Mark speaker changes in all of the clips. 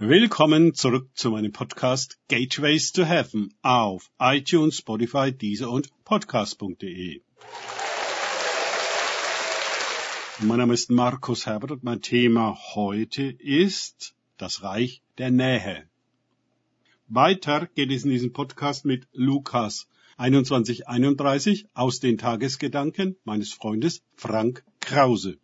Speaker 1: Willkommen zurück zu meinem Podcast Gateways to Heaven auf iTunes, Spotify, Deezer und Podcast.de. Mein Name ist Markus Herbert und mein Thema heute ist das Reich der Nähe. Weiter geht es in diesem Podcast mit Lukas 2131 aus den Tagesgedanken meines Freundes Frank Krause.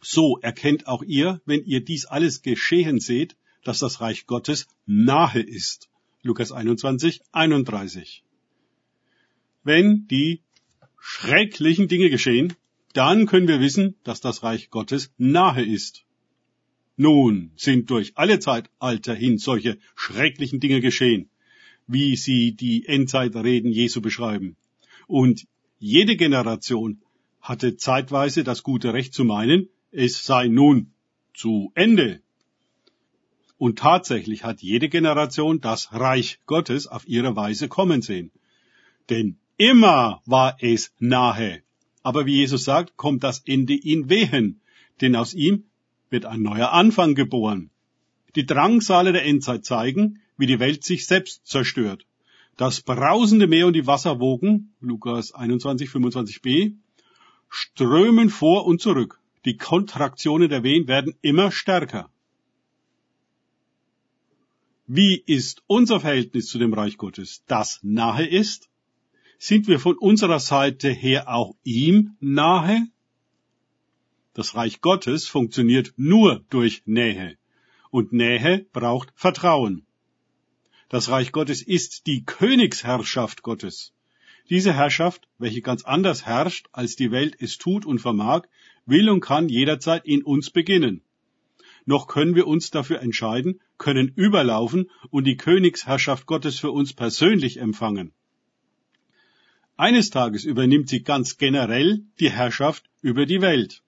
Speaker 1: So erkennt auch ihr, wenn ihr dies alles geschehen seht, dass das Reich Gottes nahe ist. Lukas 21, 31. Wenn die schrecklichen Dinge geschehen, dann können wir wissen, dass das Reich Gottes nahe ist. Nun sind durch alle Zeitalter hin solche schrecklichen Dinge geschehen, wie sie die Endzeitreden Jesu beschreiben. Und jede Generation hatte zeitweise das gute Recht zu meinen, es sei nun zu Ende. Und tatsächlich hat jede Generation das Reich Gottes auf ihre Weise kommen sehen. Denn immer war es nahe. Aber wie Jesus sagt, kommt das Ende ihn wehen, denn aus ihm wird ein neuer Anfang geboren. Die Drangsale der Endzeit zeigen, wie die Welt sich selbst zerstört. Das brausende Meer und die Wasserwogen, Lukas 21, 25b, strömen vor und zurück. Die Kontraktionen der Wehen werden immer stärker. Wie ist unser Verhältnis zu dem Reich Gottes? Das nahe ist? Sind wir von unserer Seite her auch ihm nahe? Das Reich Gottes funktioniert nur durch Nähe. Und Nähe braucht Vertrauen. Das Reich Gottes ist die Königsherrschaft Gottes. Diese Herrschaft, welche ganz anders herrscht, als die Welt es tut und vermag, will und kann jederzeit in uns beginnen. Noch können wir uns dafür entscheiden, können überlaufen und die Königsherrschaft Gottes für uns persönlich empfangen. Eines Tages übernimmt sie ganz generell die Herrschaft über die Welt.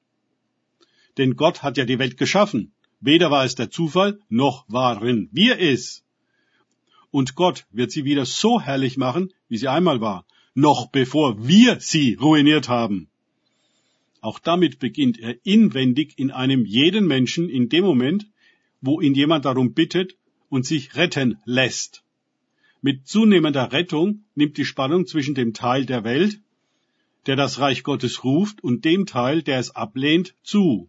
Speaker 1: Denn Gott hat ja die Welt geschaffen. Weder war es der Zufall, noch waren wir es. Und Gott wird sie wieder so herrlich machen, wie sie einmal war, noch bevor wir sie ruiniert haben. Auch damit beginnt er inwendig in einem jeden Menschen in dem Moment, wo ihn jemand darum bittet und sich retten lässt. Mit zunehmender Rettung nimmt die Spannung zwischen dem Teil der Welt, der das Reich Gottes ruft, und dem Teil, der es ablehnt, zu.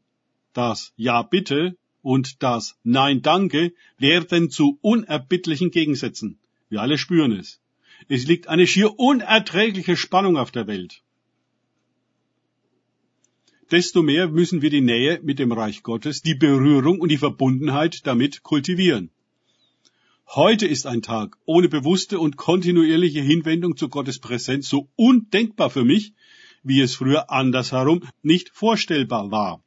Speaker 1: Das Ja bitte und das Nein danke werden zu unerbittlichen Gegensätzen. Wir alle spüren es. Es liegt eine schier unerträgliche Spannung auf der Welt. Desto mehr müssen wir die Nähe mit dem Reich Gottes, die Berührung und die Verbundenheit damit kultivieren. Heute ist ein Tag ohne bewusste und kontinuierliche Hinwendung zu Gottes Präsenz so undenkbar für mich, wie es früher andersherum nicht vorstellbar war.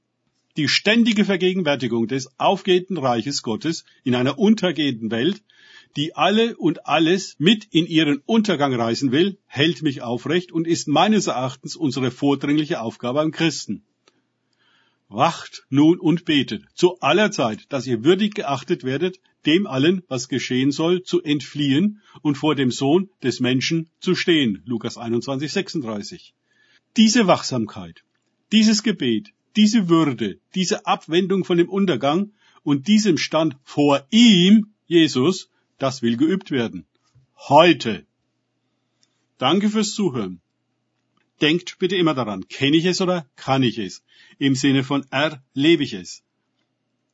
Speaker 1: Die ständige Vergegenwärtigung des aufgehenden Reiches Gottes in einer untergehenden Welt die alle und alles mit in ihren Untergang reißen will, hält mich aufrecht und ist meines Erachtens unsere vordringliche Aufgabe am Christen. Wacht nun und betet zu aller Zeit, dass ihr würdig geachtet werdet, dem allen, was geschehen soll, zu entfliehen und vor dem Sohn des Menschen zu stehen. Lukas 21, 36. Diese Wachsamkeit, dieses Gebet, diese Würde, diese Abwendung von dem Untergang und diesem Stand vor ihm, Jesus, das will geübt werden. Heute. Danke fürs Zuhören. Denkt bitte immer daran, kenne ich es oder kann ich es? Im Sinne von erlebe ich es.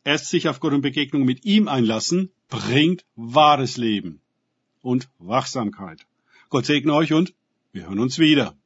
Speaker 1: Erst sich auf Gott und Begegnung mit ihm einlassen, bringt wahres Leben und Wachsamkeit. Gott segne euch und wir hören uns wieder.